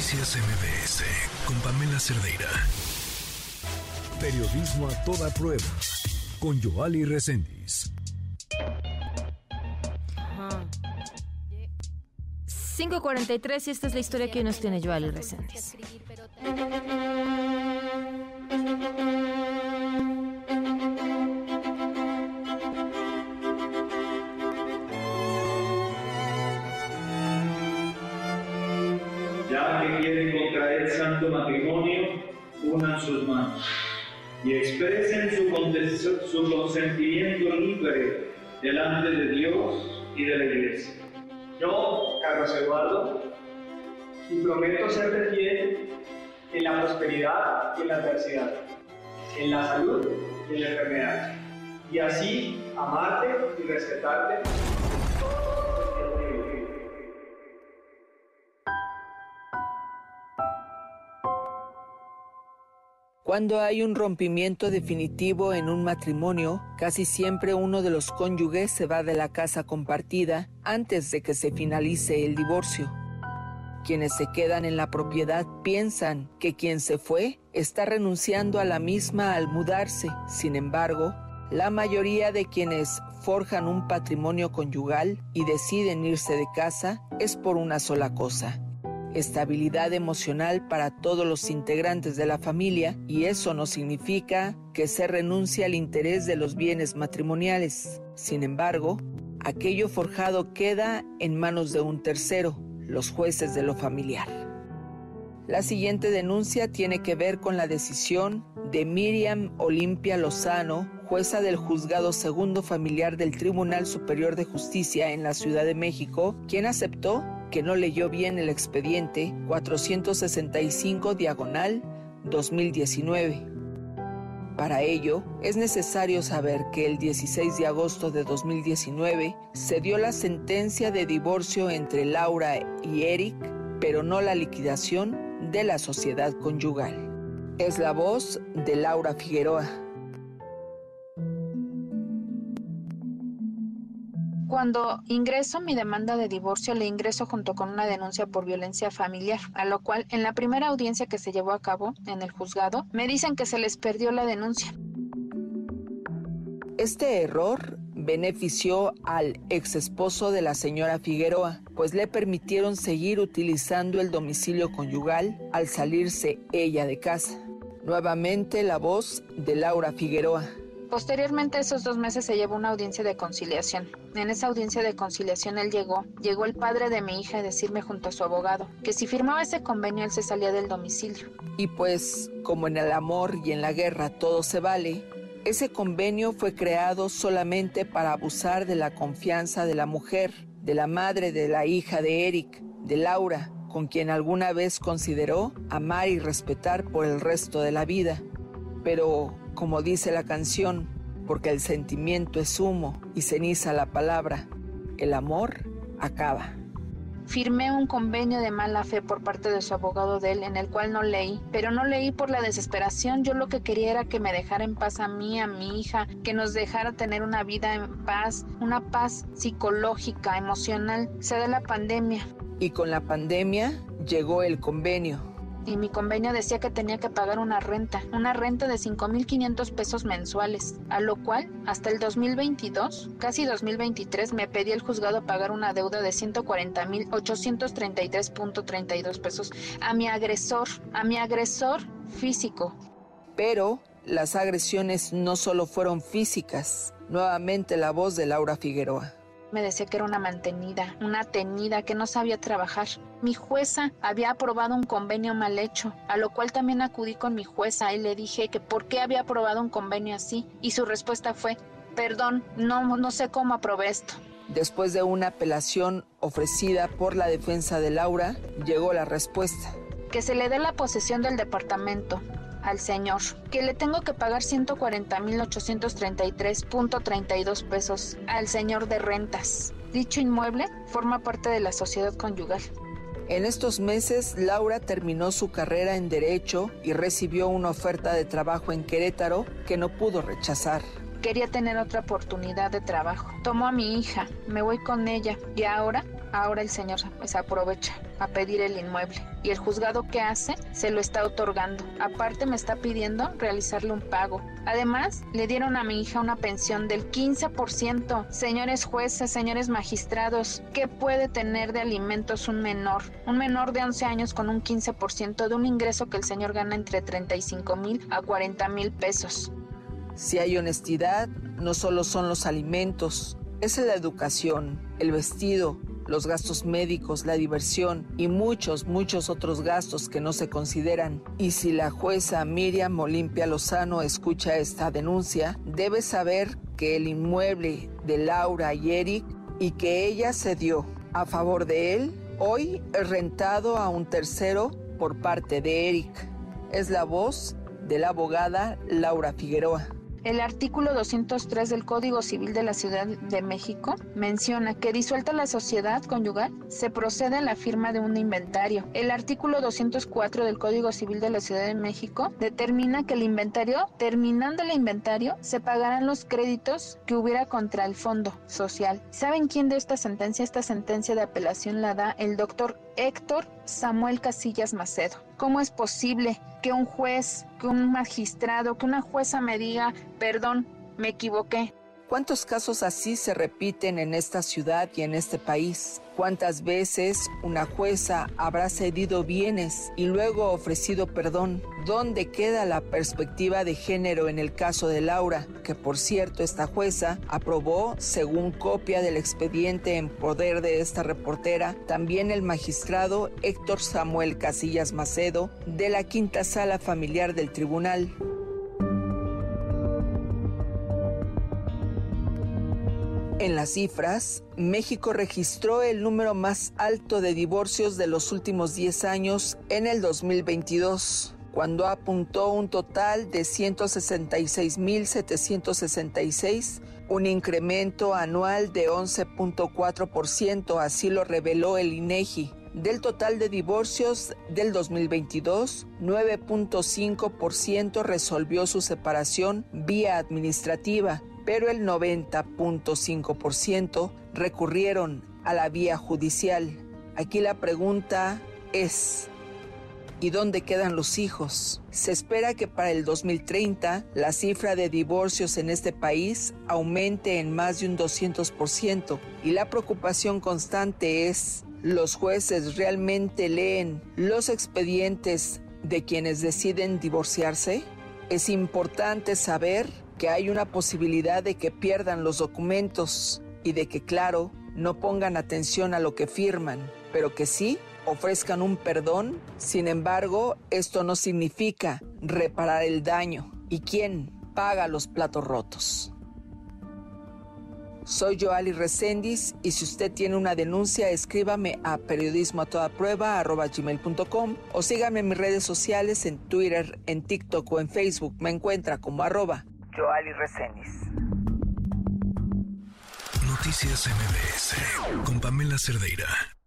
Noticias MBS con Pamela Cerdeira. Periodismo a toda prueba con Joali Reséndiz. 5.43 y esta es la historia que hoy nos tiene Joali Reséndiz. Quieren contraer santo matrimonio, unan sus manos y expresen su, su consentimiento libre delante de Dios y de la Iglesia. Yo, Carlos Eduardo, y prometo serte fiel en la prosperidad y en la adversidad, en la salud y en la enfermedad, y así amarte y respetarte. Cuando hay un rompimiento definitivo en un matrimonio, casi siempre uno de los cónyuges se va de la casa compartida antes de que se finalice el divorcio. Quienes se quedan en la propiedad piensan que quien se fue está renunciando a la misma al mudarse. Sin embargo, la mayoría de quienes forjan un patrimonio conyugal y deciden irse de casa es por una sola cosa, estabilidad emocional para todos los integrantes de la familia y eso no significa que se renuncie al interés de los bienes matrimoniales. Sin embargo, aquello forjado queda en manos de un tercero, los jueces de lo familiar. La siguiente denuncia tiene que ver con la decisión de Miriam Olimpia Lozano, jueza del Juzgado Segundo Familiar del Tribunal Superior de Justicia en la Ciudad de México, quien aceptó que no leyó bien el expediente 465 diagonal 2019. Para ello, es necesario saber que el 16 de agosto de 2019 se dio la sentencia de divorcio entre Laura y Eric, pero no la liquidación de la sociedad conyugal. Es la voz de Laura Figueroa. Cuando ingreso mi demanda de divorcio, le ingreso junto con una denuncia por violencia familiar, a lo cual en la primera audiencia que se llevó a cabo en el juzgado, me dicen que se les perdió la denuncia. Este error benefició al ex esposo de la señora Figueroa, pues le permitieron seguir utilizando el domicilio conyugal al salirse ella de casa. Nuevamente la voz de Laura Figueroa. Posteriormente esos dos meses se llevó una audiencia de conciliación. En esa audiencia de conciliación él llegó, llegó el padre de mi hija a decirme junto a su abogado que si firmaba ese convenio él se salía del domicilio. Y pues, como en el amor y en la guerra todo se vale, ese convenio fue creado solamente para abusar de la confianza de la mujer, de la madre de la hija de Eric, de Laura, con quien alguna vez consideró amar y respetar por el resto de la vida. Pero como dice la canción, porque el sentimiento es humo y ceniza la palabra, el amor acaba. Firmé un convenio de mala fe por parte de su abogado de él, en el cual no leí, pero no leí por la desesperación. Yo lo que quería era que me dejara en paz a mí, a mi hija, que nos dejara tener una vida en paz, una paz psicológica, emocional. Se da la pandemia. Y con la pandemia llegó el convenio y mi convenio decía que tenía que pagar una renta, una renta de 5.500 pesos mensuales, a lo cual hasta el 2022, casi 2023, me pedí el juzgado pagar una deuda de 140.833.32 pesos a mi agresor, a mi agresor físico. Pero las agresiones no solo fueron físicas, nuevamente la voz de Laura Figueroa. Me decía que era una mantenida, una tenida, que no sabía trabajar. Mi jueza había aprobado un convenio mal hecho, a lo cual también acudí con mi jueza y le dije que por qué había aprobado un convenio así. Y su respuesta fue, perdón, no, no sé cómo aprobé esto. Después de una apelación ofrecida por la defensa de Laura, llegó la respuesta. Que se le dé la posesión del departamento, al señor, que le tengo que pagar 140.833.32 pesos al señor de rentas. Dicho inmueble forma parte de la sociedad conyugal. En estos meses, Laura terminó su carrera en Derecho y recibió una oferta de trabajo en Querétaro que no pudo rechazar. Quería tener otra oportunidad de trabajo. Tomo a mi hija, me voy con ella y ahora Ahora el señor se aprovecha a pedir el inmueble y el juzgado que hace se lo está otorgando. Aparte me está pidiendo realizarle un pago. Además, le dieron a mi hija una pensión del 15%. Señores jueces, señores magistrados, ¿qué puede tener de alimentos un menor? Un menor de 11 años con un 15% de un ingreso que el señor gana entre 35 mil a 40 mil pesos. Si hay honestidad, no solo son los alimentos, es la educación, el vestido, los gastos médicos, la diversión y muchos, muchos otros gastos que no se consideran. Y si la jueza Miriam Olimpia Lozano escucha esta denuncia, debe saber que el inmueble de Laura y Eric y que ella se dio a favor de él, hoy rentado a un tercero por parte de Eric. Es la voz de la abogada Laura Figueroa. El artículo 203 del Código Civil de la Ciudad de México menciona que disuelta la sociedad conyugal se procede a la firma de un inventario. El artículo 204 del Código Civil de la Ciudad de México determina que el inventario, terminando el inventario, se pagarán los créditos que hubiera contra el fondo social. ¿Saben quién de esta sentencia? Esta sentencia de apelación la da el doctor Héctor Samuel Casillas Macedo. ¿Cómo es posible que un juez, que un magistrado, que una jueza me diga, perdón, me equivoqué? ¿Cuántos casos así se repiten en esta ciudad y en este país? ¿Cuántas veces una jueza habrá cedido bienes y luego ofrecido perdón? ¿Dónde queda la perspectiva de género en el caso de Laura? Que por cierto esta jueza aprobó, según copia del expediente en poder de esta reportera, también el magistrado Héctor Samuel Casillas Macedo de la quinta sala familiar del tribunal. En las cifras, México registró el número más alto de divorcios de los últimos 10 años en el 2022, cuando apuntó un total de 166.766, un incremento anual de 11.4%, así lo reveló el INEGI. Del total de divorcios del 2022, 9.5% resolvió su separación vía administrativa, pero el 90.5% recurrieron a la vía judicial. Aquí la pregunta es, ¿y dónde quedan los hijos? Se espera que para el 2030 la cifra de divorcios en este país aumente en más de un 200% y la preocupación constante es, ¿los jueces realmente leen los expedientes de quienes deciden divorciarse? Es importante saber que hay una posibilidad de que pierdan los documentos y de que, claro, no pongan atención a lo que firman, pero que sí ofrezcan un perdón. Sin embargo, esto no significa reparar el daño. ¿Y quién paga los platos rotos? Soy Joali Recendis y si usted tiene una denuncia, escríbame a periodismo a toda o sígame en mis redes sociales en Twitter, en TikTok o en Facebook. Me encuentra como arroba Joali Reséndiz. Noticias MBS con Pamela Cerdeira.